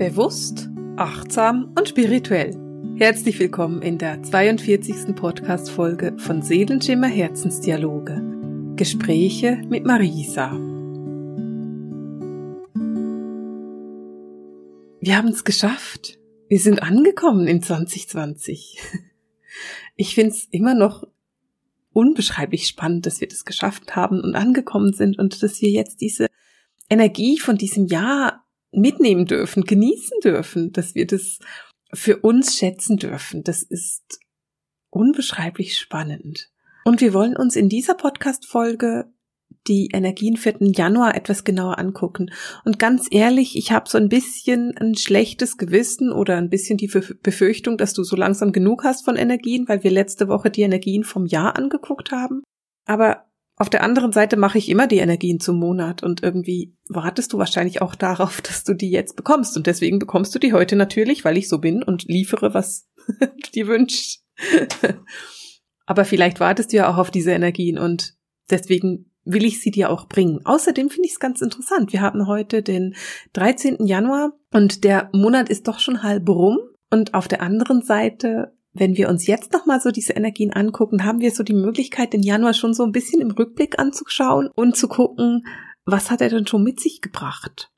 Bewusst, achtsam und spirituell. Herzlich willkommen in der 42. Podcast-Folge von Seelenschimmer Herzensdialoge. Gespräche mit Marisa. Wir haben es geschafft. Wir sind angekommen in 2020. Ich finde es immer noch unbeschreiblich spannend, dass wir das geschafft haben und angekommen sind und dass wir jetzt diese Energie von diesem Jahr mitnehmen dürfen, genießen dürfen, dass wir das für uns schätzen dürfen. Das ist unbeschreiblich spannend. Und wir wollen uns in dieser Podcast-Folge die Energien für den Januar etwas genauer angucken. Und ganz ehrlich, ich habe so ein bisschen ein schlechtes Gewissen oder ein bisschen die Befürchtung, dass du so langsam genug hast von Energien, weil wir letzte Woche die Energien vom Jahr angeguckt haben. Aber auf der anderen Seite mache ich immer die Energien zum Monat und irgendwie wartest du wahrscheinlich auch darauf, dass du die jetzt bekommst. Und deswegen bekommst du die heute natürlich, weil ich so bin und liefere, was du dir wünschst. Aber vielleicht wartest du ja auch auf diese Energien und deswegen will ich sie dir auch bringen. Außerdem finde ich es ganz interessant. Wir haben heute den 13. Januar und der Monat ist doch schon halb rum. Und auf der anderen Seite wenn wir uns jetzt nochmal so diese Energien angucken, haben wir so die Möglichkeit, den Januar schon so ein bisschen im Rückblick anzuschauen und zu gucken, was hat er denn schon mit sich gebracht?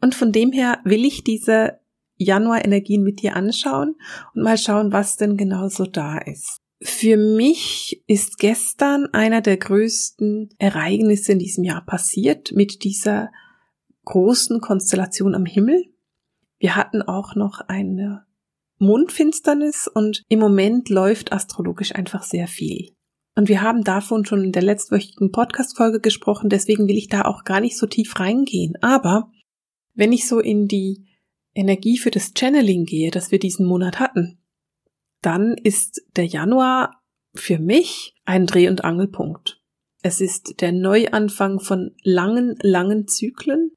Und von dem her will ich diese Januar-Energien mit dir anschauen und mal schauen, was denn genau so da ist. Für mich ist gestern einer der größten Ereignisse in diesem Jahr passiert mit dieser großen Konstellation am Himmel. Wir hatten auch noch eine Mondfinsternis und im Moment läuft astrologisch einfach sehr viel. Und wir haben davon schon in der letztwöchigen Podcast-Folge gesprochen, deswegen will ich da auch gar nicht so tief reingehen. Aber wenn ich so in die Energie für das Channeling gehe, das wir diesen Monat hatten, dann ist der Januar für mich ein Dreh- und Angelpunkt. Es ist der Neuanfang von langen, langen Zyklen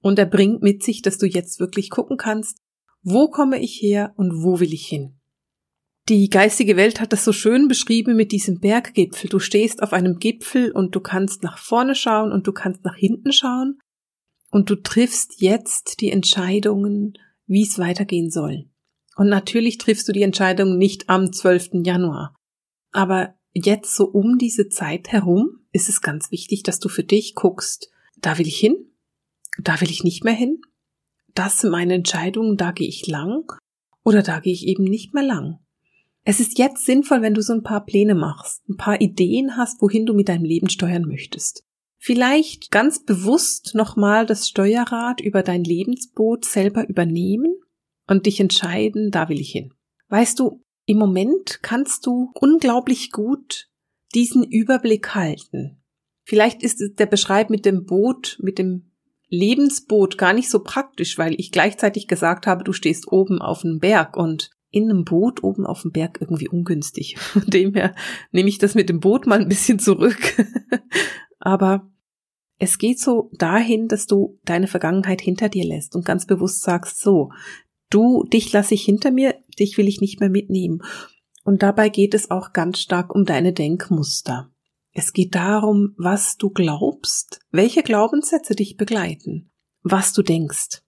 und er bringt mit sich, dass du jetzt wirklich gucken kannst, wo komme ich her und wo will ich hin? Die geistige Welt hat das so schön beschrieben mit diesem Berggipfel. Du stehst auf einem Gipfel und du kannst nach vorne schauen und du kannst nach hinten schauen und du triffst jetzt die Entscheidungen, wie es weitergehen soll. Und natürlich triffst du die Entscheidung nicht am 12. Januar. Aber jetzt so um diese Zeit herum ist es ganz wichtig, dass du für dich guckst, da will ich hin, da will ich nicht mehr hin, das sind meine Entscheidungen, da gehe ich lang oder da gehe ich eben nicht mehr lang. Es ist jetzt sinnvoll, wenn du so ein paar Pläne machst, ein paar Ideen hast, wohin du mit deinem Leben steuern möchtest. Vielleicht ganz bewusst nochmal das Steuerrad über dein Lebensboot selber übernehmen und dich entscheiden, da will ich hin. Weißt du, im Moment kannst du unglaublich gut diesen Überblick halten. Vielleicht ist der Beschreib mit dem Boot, mit dem Lebensboot gar nicht so praktisch, weil ich gleichzeitig gesagt habe, du stehst oben auf einem Berg und in einem Boot oben auf dem Berg irgendwie ungünstig. Von dem her nehme ich das mit dem Boot mal ein bisschen zurück. Aber es geht so dahin, dass du deine Vergangenheit hinter dir lässt und ganz bewusst sagst, so, du, dich lasse ich hinter mir, dich will ich nicht mehr mitnehmen. Und dabei geht es auch ganz stark um deine Denkmuster. Es geht darum, was du glaubst, welche Glaubenssätze dich begleiten, was du denkst.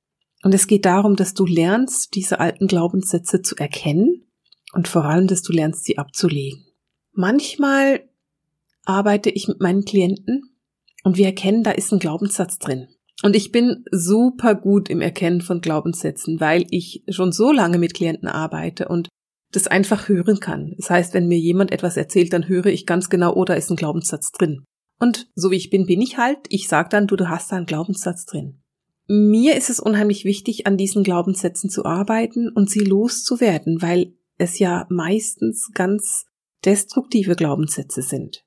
Und es geht darum, dass du lernst, diese alten Glaubenssätze zu erkennen und vor allem, dass du lernst, sie abzulegen. Manchmal arbeite ich mit meinen Klienten und wir erkennen, da ist ein Glaubenssatz drin. Und ich bin super gut im Erkennen von Glaubenssätzen, weil ich schon so lange mit Klienten arbeite und das einfach hören kann. Das heißt, wenn mir jemand etwas erzählt, dann höre ich ganz genau, oh, da ist ein Glaubenssatz drin. Und so wie ich bin, bin ich halt. Ich sage dann, du, du hast da einen Glaubenssatz drin. Mir ist es unheimlich wichtig, an diesen Glaubenssätzen zu arbeiten und sie loszuwerden, weil es ja meistens ganz destruktive Glaubenssätze sind.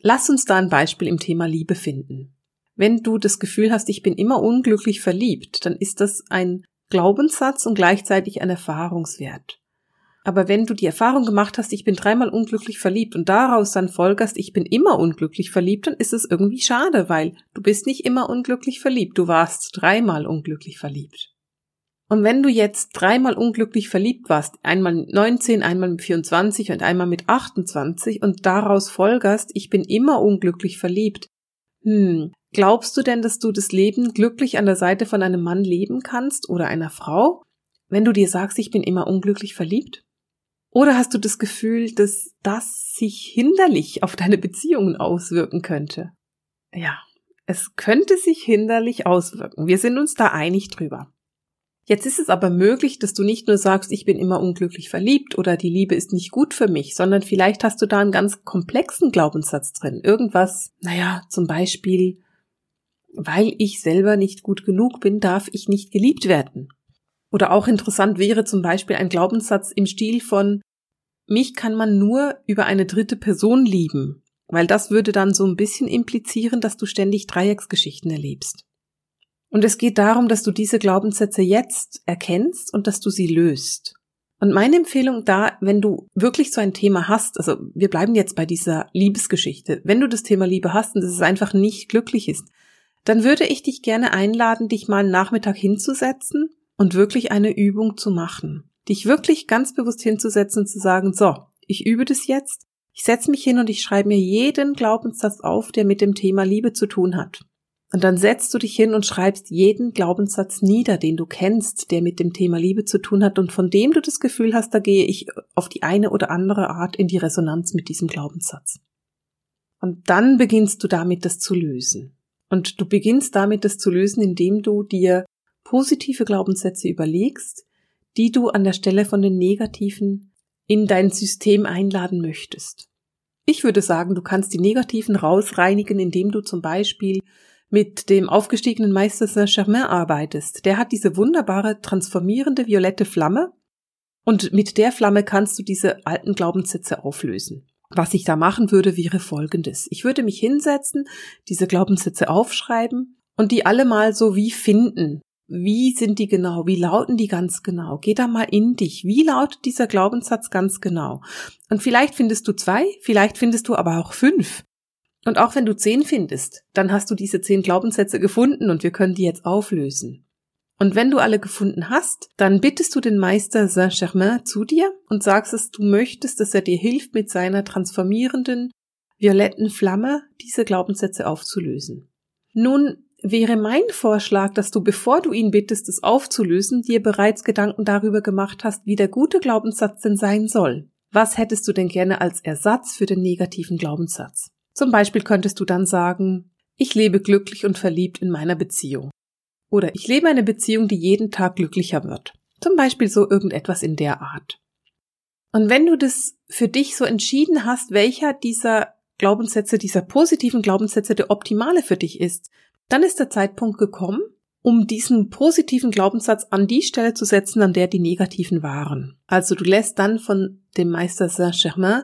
Lass uns da ein Beispiel im Thema Liebe finden. Wenn du das Gefühl hast, ich bin immer unglücklich verliebt, dann ist das ein Glaubenssatz und gleichzeitig ein Erfahrungswert. Aber wenn du die Erfahrung gemacht hast, ich bin dreimal unglücklich verliebt und daraus dann folgerst, ich bin immer unglücklich verliebt, dann ist es irgendwie schade, weil du bist nicht immer unglücklich verliebt, du warst dreimal unglücklich verliebt. Und wenn du jetzt dreimal unglücklich verliebt warst, einmal mit 19, einmal mit 24 und einmal mit 28 und daraus folgerst, ich bin immer unglücklich verliebt, hm, Glaubst du denn, dass du das Leben glücklich an der Seite von einem Mann leben kannst oder einer Frau, wenn du dir sagst, ich bin immer unglücklich verliebt? Oder hast du das Gefühl, dass das sich hinderlich auf deine Beziehungen auswirken könnte? Ja, es könnte sich hinderlich auswirken. Wir sind uns da einig drüber. Jetzt ist es aber möglich, dass du nicht nur sagst, ich bin immer unglücklich verliebt oder die Liebe ist nicht gut für mich, sondern vielleicht hast du da einen ganz komplexen Glaubenssatz drin. Irgendwas, naja, zum Beispiel, weil ich selber nicht gut genug bin, darf ich nicht geliebt werden. Oder auch interessant wäre zum Beispiel ein Glaubenssatz im Stil von, mich kann man nur über eine dritte Person lieben, weil das würde dann so ein bisschen implizieren, dass du ständig Dreiecksgeschichten erlebst. Und es geht darum, dass du diese Glaubenssätze jetzt erkennst und dass du sie löst. Und meine Empfehlung da, wenn du wirklich so ein Thema hast, also wir bleiben jetzt bei dieser Liebesgeschichte, wenn du das Thema Liebe hast und es einfach nicht glücklich ist, dann würde ich dich gerne einladen, dich mal einen Nachmittag hinzusetzen und wirklich eine Übung zu machen. Dich wirklich ganz bewusst hinzusetzen und zu sagen, so, ich übe das jetzt, ich setze mich hin und ich schreibe mir jeden Glaubenssatz auf, der mit dem Thema Liebe zu tun hat. Und dann setzt du dich hin und schreibst jeden Glaubenssatz nieder, den du kennst, der mit dem Thema Liebe zu tun hat und von dem du das Gefühl hast, da gehe ich auf die eine oder andere Art in die Resonanz mit diesem Glaubenssatz. Und dann beginnst du damit, das zu lösen. Und du beginnst damit, das zu lösen, indem du dir positive Glaubenssätze überlegst, die du an der Stelle von den negativen in dein System einladen möchtest. Ich würde sagen, du kannst die negativen rausreinigen, indem du zum Beispiel mit dem aufgestiegenen Meister Saint-Germain arbeitest. Der hat diese wunderbare, transformierende violette Flamme und mit der Flamme kannst du diese alten Glaubenssätze auflösen. Was ich da machen würde, wäre folgendes. Ich würde mich hinsetzen, diese Glaubenssätze aufschreiben und die alle mal so wie finden. Wie sind die genau? Wie lauten die ganz genau? Geh da mal in dich. Wie lautet dieser Glaubenssatz ganz genau? Und vielleicht findest du zwei, vielleicht findest du aber auch fünf. Und auch wenn du zehn findest, dann hast du diese zehn Glaubenssätze gefunden und wir können die jetzt auflösen. Und wenn du alle gefunden hast, dann bittest du den Meister Saint-Germain zu dir und sagst es, du möchtest, dass er dir hilft, mit seiner transformierenden, violetten Flamme diese Glaubenssätze aufzulösen. Nun wäre mein Vorschlag, dass du, bevor du ihn bittest, es aufzulösen, dir bereits Gedanken darüber gemacht hast, wie der gute Glaubenssatz denn sein soll. Was hättest du denn gerne als Ersatz für den negativen Glaubenssatz? Zum Beispiel könntest du dann sagen, ich lebe glücklich und verliebt in meiner Beziehung. Oder ich lebe eine Beziehung, die jeden Tag glücklicher wird. Zum Beispiel so irgendetwas in der Art. Und wenn du das für dich so entschieden hast, welcher dieser Glaubenssätze, dieser positiven Glaubenssätze der optimale für dich ist, dann ist der Zeitpunkt gekommen, um diesen positiven Glaubenssatz an die Stelle zu setzen, an der die negativen waren. Also du lässt dann von dem Meister Saint-Germain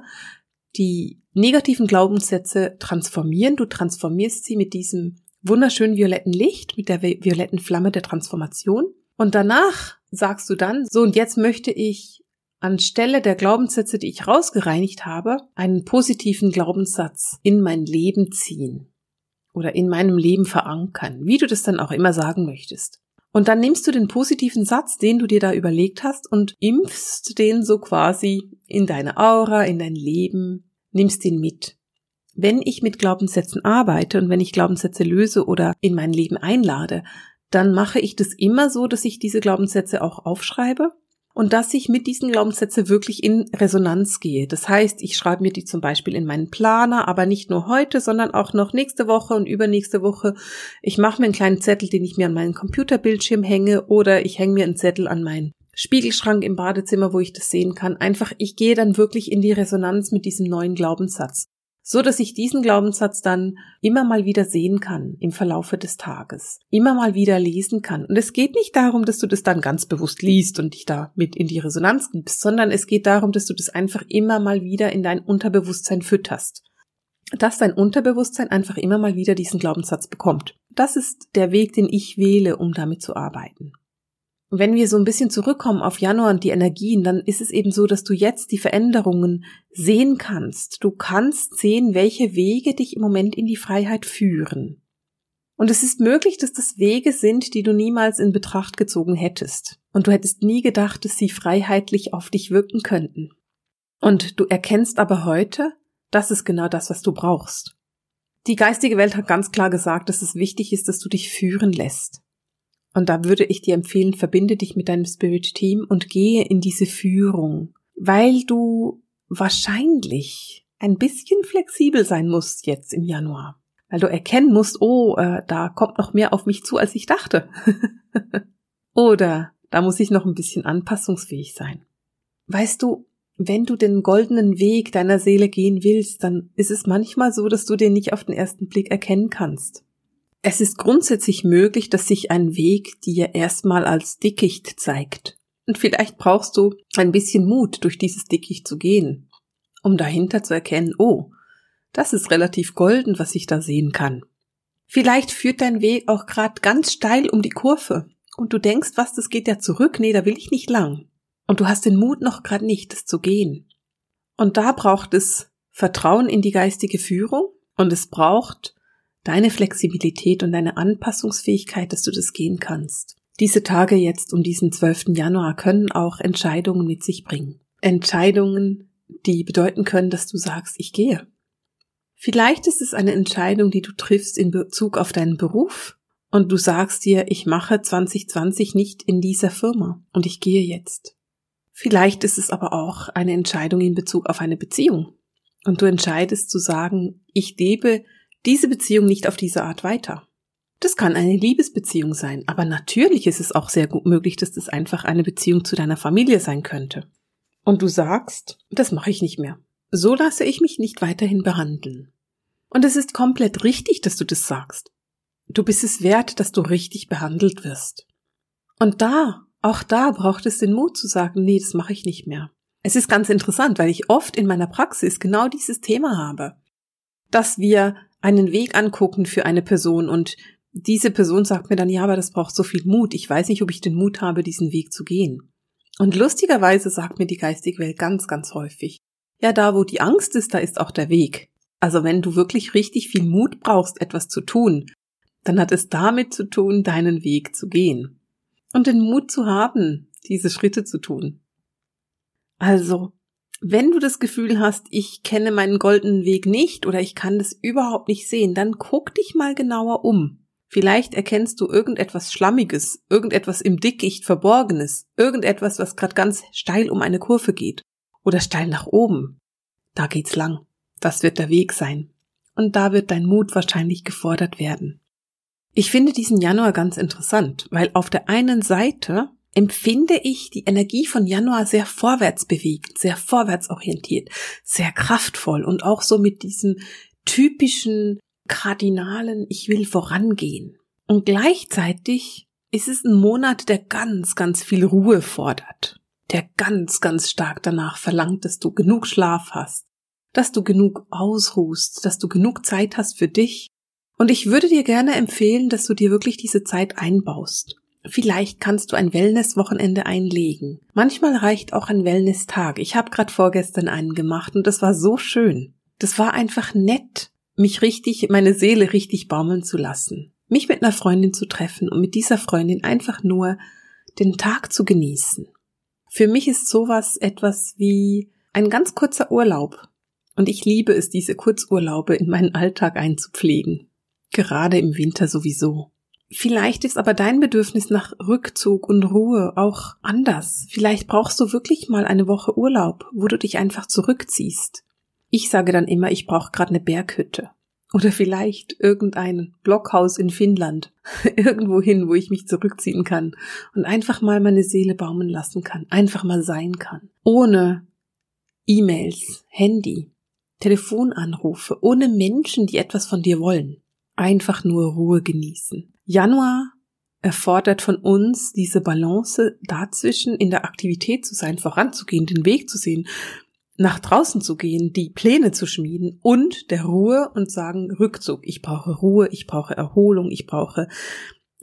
die negativen Glaubenssätze transformieren. Du transformierst sie mit diesem wunderschönen violetten Licht, mit der violetten Flamme der Transformation. Und danach sagst du dann, so und jetzt möchte ich anstelle der Glaubenssätze, die ich rausgereinigt habe, einen positiven Glaubenssatz in mein Leben ziehen oder in meinem Leben verankern, wie du das dann auch immer sagen möchtest. Und dann nimmst du den positiven Satz, den du dir da überlegt hast, und impfst den so quasi in deine Aura, in dein Leben, nimmst ihn mit. Wenn ich mit Glaubenssätzen arbeite und wenn ich Glaubenssätze löse oder in mein Leben einlade, dann mache ich das immer so, dass ich diese Glaubenssätze auch aufschreibe und dass ich mit diesen Glaubenssätzen wirklich in Resonanz gehe. Das heißt, ich schreibe mir die zum Beispiel in meinen Planer, aber nicht nur heute, sondern auch noch nächste Woche und übernächste Woche. Ich mache mir einen kleinen Zettel, den ich mir an meinen Computerbildschirm hänge oder ich hänge mir einen Zettel an meinen Spiegelschrank im Badezimmer, wo ich das sehen kann. Einfach, ich gehe dann wirklich in die Resonanz mit diesem neuen Glaubenssatz. So dass ich diesen Glaubenssatz dann immer mal wieder sehen kann im Verlaufe des Tages. Immer mal wieder lesen kann. Und es geht nicht darum, dass du das dann ganz bewusst liest und dich da mit in die Resonanz gibst, sondern es geht darum, dass du das einfach immer mal wieder in dein Unterbewusstsein fütterst dass dein Unterbewusstsein einfach immer mal wieder diesen Glaubenssatz bekommt. Das ist der Weg, den ich wähle, um damit zu arbeiten wenn wir so ein bisschen zurückkommen auf Januar und die Energien, dann ist es eben so, dass du jetzt die Veränderungen sehen kannst. Du kannst sehen, welche Wege dich im Moment in die Freiheit führen. Und es ist möglich, dass das Wege sind, die du niemals in Betracht gezogen hättest. Und du hättest nie gedacht, dass sie freiheitlich auf dich wirken könnten. Und du erkennst aber heute, das ist genau das, was du brauchst. Die geistige Welt hat ganz klar gesagt, dass es wichtig ist, dass du dich führen lässt. Und da würde ich dir empfehlen, verbinde dich mit deinem Spirit Team und gehe in diese Führung, weil du wahrscheinlich ein bisschen flexibel sein musst jetzt im Januar, weil du erkennen musst, oh, äh, da kommt noch mehr auf mich zu, als ich dachte. Oder da muss ich noch ein bisschen anpassungsfähig sein. Weißt du, wenn du den goldenen Weg deiner Seele gehen willst, dann ist es manchmal so, dass du den nicht auf den ersten Blick erkennen kannst. Es ist grundsätzlich möglich, dass sich ein Weg dir erstmal als Dickicht zeigt. Und vielleicht brauchst du ein bisschen Mut, durch dieses Dickicht zu gehen, um dahinter zu erkennen, oh, das ist relativ golden, was ich da sehen kann. Vielleicht führt dein Weg auch gerade ganz steil um die Kurve und du denkst, was, das geht ja zurück, nee, da will ich nicht lang. Und du hast den Mut noch gerade nicht, das zu gehen. Und da braucht es Vertrauen in die geistige Führung und es braucht deine Flexibilität und deine Anpassungsfähigkeit, dass du das gehen kannst. Diese Tage jetzt um diesen 12. Januar können auch Entscheidungen mit sich bringen. Entscheidungen, die bedeuten können, dass du sagst, ich gehe. Vielleicht ist es eine Entscheidung, die du triffst in Bezug auf deinen Beruf und du sagst dir, ich mache 2020 nicht in dieser Firma und ich gehe jetzt. Vielleicht ist es aber auch eine Entscheidung in Bezug auf eine Beziehung und du entscheidest zu sagen, ich lebe diese Beziehung nicht auf diese Art weiter. Das kann eine Liebesbeziehung sein, aber natürlich ist es auch sehr gut möglich, dass das einfach eine Beziehung zu deiner Familie sein könnte. Und du sagst, das mache ich nicht mehr. So lasse ich mich nicht weiterhin behandeln. Und es ist komplett richtig, dass du das sagst. Du bist es wert, dass du richtig behandelt wirst. Und da, auch da braucht es den Mut zu sagen, nee, das mache ich nicht mehr. Es ist ganz interessant, weil ich oft in meiner Praxis genau dieses Thema habe, dass wir einen Weg angucken für eine Person und diese Person sagt mir dann, ja, aber das braucht so viel Mut. Ich weiß nicht, ob ich den Mut habe, diesen Weg zu gehen. Und lustigerweise sagt mir die geistige Welt ganz, ganz häufig, ja, da wo die Angst ist, da ist auch der Weg. Also wenn du wirklich richtig viel Mut brauchst, etwas zu tun, dann hat es damit zu tun, deinen Weg zu gehen. Und den Mut zu haben, diese Schritte zu tun. Also, wenn du das Gefühl hast, ich kenne meinen goldenen Weg nicht oder ich kann das überhaupt nicht sehen, dann guck dich mal genauer um. Vielleicht erkennst du irgendetwas Schlammiges, irgendetwas im Dickicht Verborgenes, irgendetwas, was gerade ganz steil um eine Kurve geht oder steil nach oben. Da geht's lang. Das wird der Weg sein. Und da wird dein Mut wahrscheinlich gefordert werden. Ich finde diesen Januar ganz interessant, weil auf der einen Seite empfinde ich die Energie von Januar sehr vorwärts bewegt, sehr vorwärtsorientiert, sehr kraftvoll und auch so mit diesem typischen kardinalen Ich will vorangehen. Und gleichzeitig ist es ein Monat, der ganz, ganz viel Ruhe fordert, der ganz, ganz stark danach verlangt, dass du genug Schlaf hast, dass du genug ausruhst, dass du genug Zeit hast für dich. Und ich würde dir gerne empfehlen, dass du dir wirklich diese Zeit einbaust. Vielleicht kannst du ein Wellness-Wochenende einlegen. Manchmal reicht auch ein Wellness-Tag. Ich habe gerade vorgestern einen gemacht und das war so schön. Das war einfach nett, mich richtig, meine Seele richtig baumeln zu lassen. Mich mit einer Freundin zu treffen und mit dieser Freundin einfach nur den Tag zu genießen. Für mich ist sowas etwas wie ein ganz kurzer Urlaub. Und ich liebe es, diese Kurzurlaube in meinen Alltag einzupflegen. Gerade im Winter sowieso. Vielleicht ist aber dein Bedürfnis nach Rückzug und Ruhe auch anders. Vielleicht brauchst du wirklich mal eine Woche Urlaub, wo du dich einfach zurückziehst. Ich sage dann immer, ich brauche gerade eine Berghütte. Oder vielleicht irgendein Blockhaus in Finnland. Irgendwo hin, wo ich mich zurückziehen kann und einfach mal meine Seele baumen lassen kann. Einfach mal sein kann. Ohne E-Mails, Handy, Telefonanrufe, ohne Menschen, die etwas von dir wollen. Einfach nur Ruhe genießen. Januar erfordert von uns diese Balance dazwischen, in der Aktivität zu sein, voranzugehen, den Weg zu sehen, nach draußen zu gehen, die Pläne zu schmieden und der Ruhe und sagen Rückzug. Ich brauche Ruhe, ich brauche Erholung, ich brauche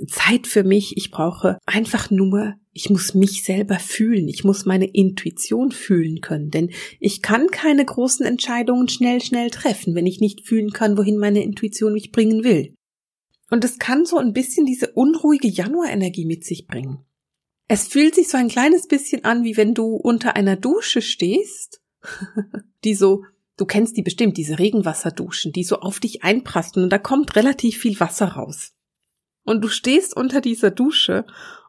Zeit für mich, ich brauche einfach nur, ich muss mich selber fühlen, ich muss meine Intuition fühlen können, denn ich kann keine großen Entscheidungen schnell, schnell treffen, wenn ich nicht fühlen kann, wohin meine Intuition mich bringen will. Und es kann so ein bisschen diese unruhige Januarenergie mit sich bringen. Es fühlt sich so ein kleines bisschen an, wie wenn du unter einer Dusche stehst, die so Du kennst die bestimmt, diese Regenwasserduschen, die so auf dich einprasseln und da kommt relativ viel Wasser raus. Und du stehst unter dieser Dusche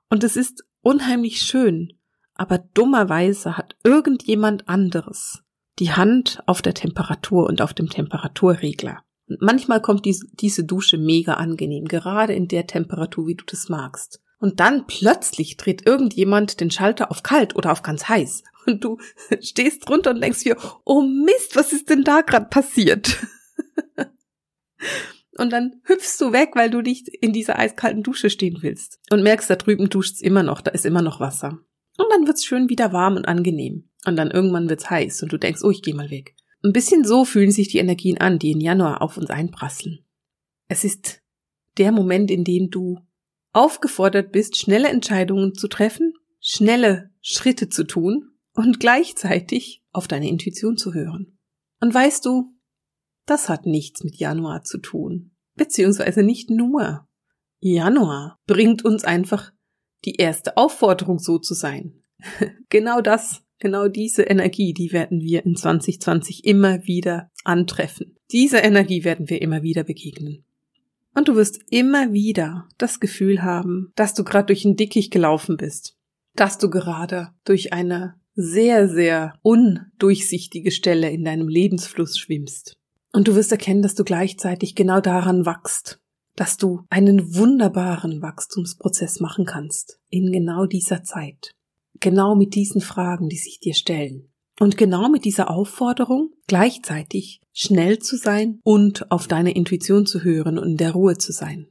und es ist unheimlich schön, aber dummerweise hat irgendjemand anderes die Hand auf der Temperatur und auf dem Temperaturregler. Und manchmal kommt diese, diese Dusche mega angenehm, gerade in der Temperatur, wie du das magst. Und dann plötzlich dreht irgendjemand den Schalter auf kalt oder auf ganz heiß. Und du stehst drunter und denkst dir, oh Mist, was ist denn da gerade passiert? und dann hüpfst du weg, weil du nicht in dieser eiskalten Dusche stehen willst. Und merkst, da drüben duscht's immer noch, da ist immer noch Wasser. Und dann wird's schön wieder warm und angenehm. Und dann irgendwann wird's heiß und du denkst, oh, ich geh mal weg. Ein bisschen so fühlen sich die Energien an, die in Januar auf uns einprasseln. Es ist der Moment, in dem du aufgefordert bist, schnelle Entscheidungen zu treffen, schnelle Schritte zu tun und gleichzeitig auf deine Intuition zu hören. Und weißt du, das hat nichts mit Januar zu tun, beziehungsweise nicht nur. Januar bringt uns einfach die erste Aufforderung, so zu sein. genau das Genau diese Energie, die werden wir in 2020 immer wieder antreffen. Dieser Energie werden wir immer wieder begegnen. Und du wirst immer wieder das Gefühl haben, dass du gerade durch ein Dickicht gelaufen bist, dass du gerade durch eine sehr, sehr undurchsichtige Stelle in deinem Lebensfluss schwimmst. Und du wirst erkennen, dass du gleichzeitig genau daran wachst, dass du einen wunderbaren Wachstumsprozess machen kannst in genau dieser Zeit genau mit diesen Fragen, die sich dir stellen. Und genau mit dieser Aufforderung, gleichzeitig schnell zu sein und auf deine Intuition zu hören und in der Ruhe zu sein.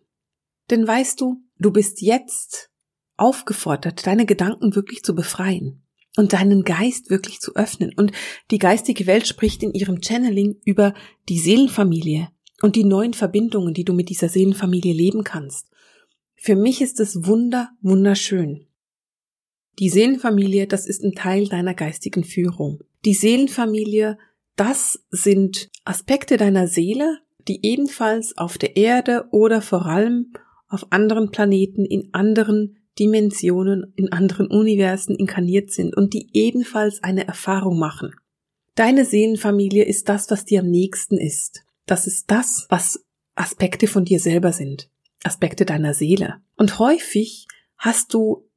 Denn weißt du, du bist jetzt aufgefordert, deine Gedanken wirklich zu befreien und deinen Geist wirklich zu öffnen. Und die geistige Welt spricht in ihrem Channeling über die Seelenfamilie und die neuen Verbindungen, die du mit dieser Seelenfamilie leben kannst. Für mich ist es wunder, wunderschön. Die Seelenfamilie, das ist ein Teil deiner geistigen Führung. Die Seelenfamilie, das sind Aspekte deiner Seele, die ebenfalls auf der Erde oder vor allem auf anderen Planeten, in anderen Dimensionen, in anderen Universen inkarniert sind und die ebenfalls eine Erfahrung machen. Deine Seelenfamilie ist das, was dir am nächsten ist. Das ist das, was Aspekte von dir selber sind. Aspekte deiner Seele. Und häufig hast du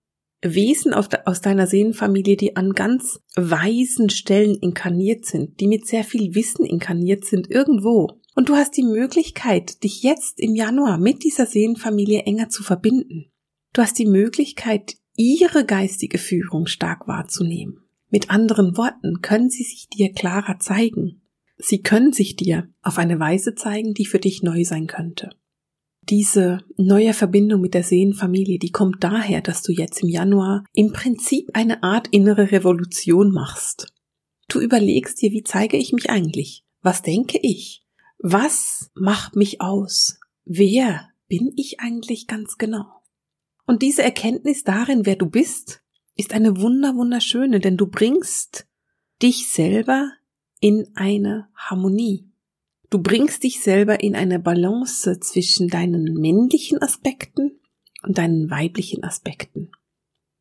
Wesen aus deiner Seelenfamilie, die an ganz weisen Stellen inkarniert sind, die mit sehr viel Wissen inkarniert sind, irgendwo. Und du hast die Möglichkeit, dich jetzt im Januar mit dieser Seelenfamilie enger zu verbinden. Du hast die Möglichkeit, ihre geistige Führung stark wahrzunehmen. Mit anderen Worten können sie sich dir klarer zeigen. Sie können sich dir auf eine Weise zeigen, die für dich neu sein könnte diese neue Verbindung mit der Seelenfamilie, die kommt daher, dass du jetzt im Januar im Prinzip eine Art innere Revolution machst. Du überlegst dir, wie zeige ich mich eigentlich? Was denke ich? Was macht mich aus? Wer bin ich eigentlich ganz genau? Und diese Erkenntnis darin, wer du bist, ist eine wunder wunderschöne, denn du bringst dich selber in eine Harmonie. Du bringst dich selber in eine Balance zwischen deinen männlichen Aspekten und deinen weiblichen Aspekten.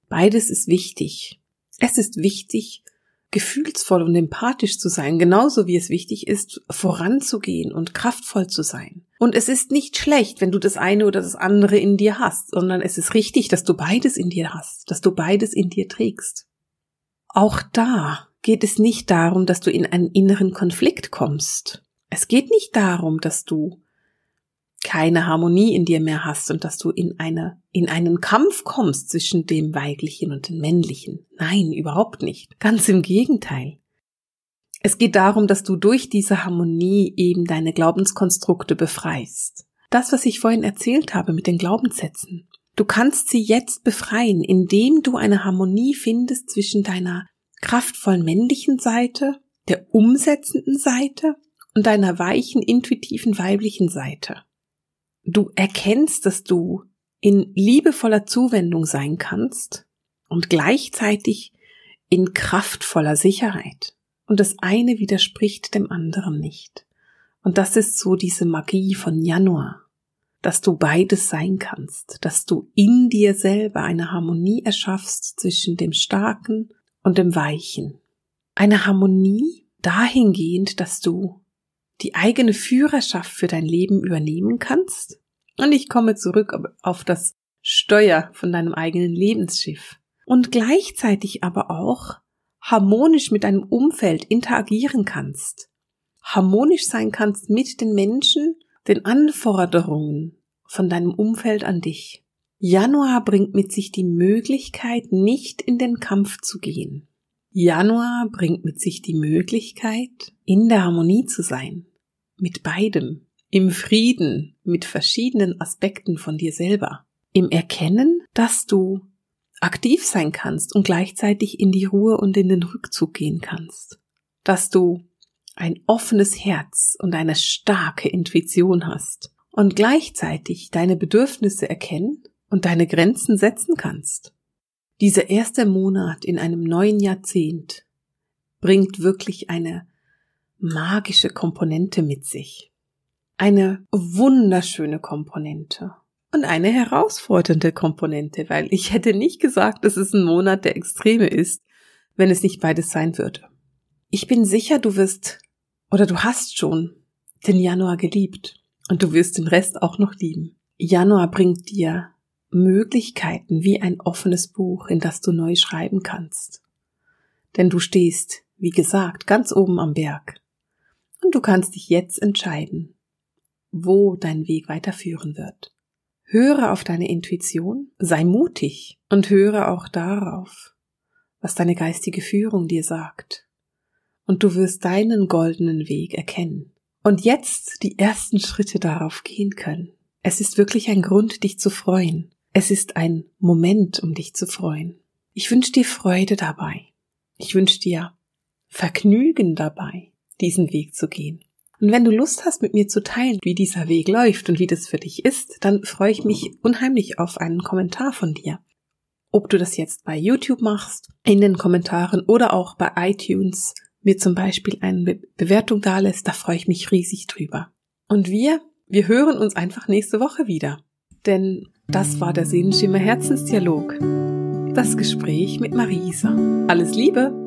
Beides ist wichtig. Es ist wichtig, gefühlsvoll und empathisch zu sein, genauso wie es wichtig ist, voranzugehen und kraftvoll zu sein. Und es ist nicht schlecht, wenn du das eine oder das andere in dir hast, sondern es ist richtig, dass du beides in dir hast, dass du beides in dir trägst. Auch da geht es nicht darum, dass du in einen inneren Konflikt kommst, es geht nicht darum, dass du keine Harmonie in dir mehr hast und dass du in eine, in einen Kampf kommst zwischen dem Weiblichen und dem Männlichen. Nein, überhaupt nicht. Ganz im Gegenteil. Es geht darum, dass du durch diese Harmonie eben deine Glaubenskonstrukte befreist. Das, was ich vorhin erzählt habe mit den Glaubenssätzen. Du kannst sie jetzt befreien, indem du eine Harmonie findest zwischen deiner kraftvollen männlichen Seite, der umsetzenden Seite und deiner weichen, intuitiven weiblichen Seite. Du erkennst, dass du in liebevoller Zuwendung sein kannst und gleichzeitig in kraftvoller Sicherheit. Und das eine widerspricht dem anderen nicht. Und das ist so diese Magie von Januar, dass du beides sein kannst, dass du in dir selber eine Harmonie erschaffst zwischen dem Starken und dem Weichen. Eine Harmonie, dahingehend, dass du die eigene Führerschaft für dein Leben übernehmen kannst. Und ich komme zurück auf das Steuer von deinem eigenen Lebensschiff. Und gleichzeitig aber auch harmonisch mit deinem Umfeld interagieren kannst. Harmonisch sein kannst mit den Menschen, den Anforderungen von deinem Umfeld an dich. Januar bringt mit sich die Möglichkeit, nicht in den Kampf zu gehen. Januar bringt mit sich die Möglichkeit, in der Harmonie zu sein. Mit beidem. Im Frieden mit verschiedenen Aspekten von dir selber. Im Erkennen, dass du aktiv sein kannst und gleichzeitig in die Ruhe und in den Rückzug gehen kannst. Dass du ein offenes Herz und eine starke Intuition hast und gleichzeitig deine Bedürfnisse erkennen und deine Grenzen setzen kannst. Dieser erste Monat in einem neuen Jahrzehnt bringt wirklich eine magische Komponente mit sich. Eine wunderschöne Komponente und eine herausfordernde Komponente, weil ich hätte nicht gesagt, dass es ein Monat der Extreme ist, wenn es nicht beides sein würde. Ich bin sicher, du wirst oder du hast schon den Januar geliebt und du wirst den Rest auch noch lieben. Januar bringt dir Möglichkeiten wie ein offenes Buch, in das du neu schreiben kannst. Denn du stehst, wie gesagt, ganz oben am Berg. Und du kannst dich jetzt entscheiden, wo dein Weg weiterführen wird. Höre auf deine Intuition, sei mutig und höre auch darauf, was deine geistige Führung dir sagt. Und du wirst deinen goldenen Weg erkennen. Und jetzt die ersten Schritte darauf gehen können. Es ist wirklich ein Grund, dich zu freuen. Es ist ein Moment, um dich zu freuen. Ich wünsche dir Freude dabei. Ich wünsche dir Vergnügen dabei, diesen Weg zu gehen. Und wenn du Lust hast, mit mir zu teilen, wie dieser Weg läuft und wie das für dich ist, dann freue ich mich unheimlich auf einen Kommentar von dir. Ob du das jetzt bei YouTube machst, in den Kommentaren oder auch bei iTunes mir zum Beispiel eine Be Bewertung dalässt, da freue ich mich riesig drüber. Und wir, wir hören uns einfach nächste Woche wieder. Denn das war der Sehenschimmer Herzensdialog. Das Gespräch mit Marisa. Alles Liebe!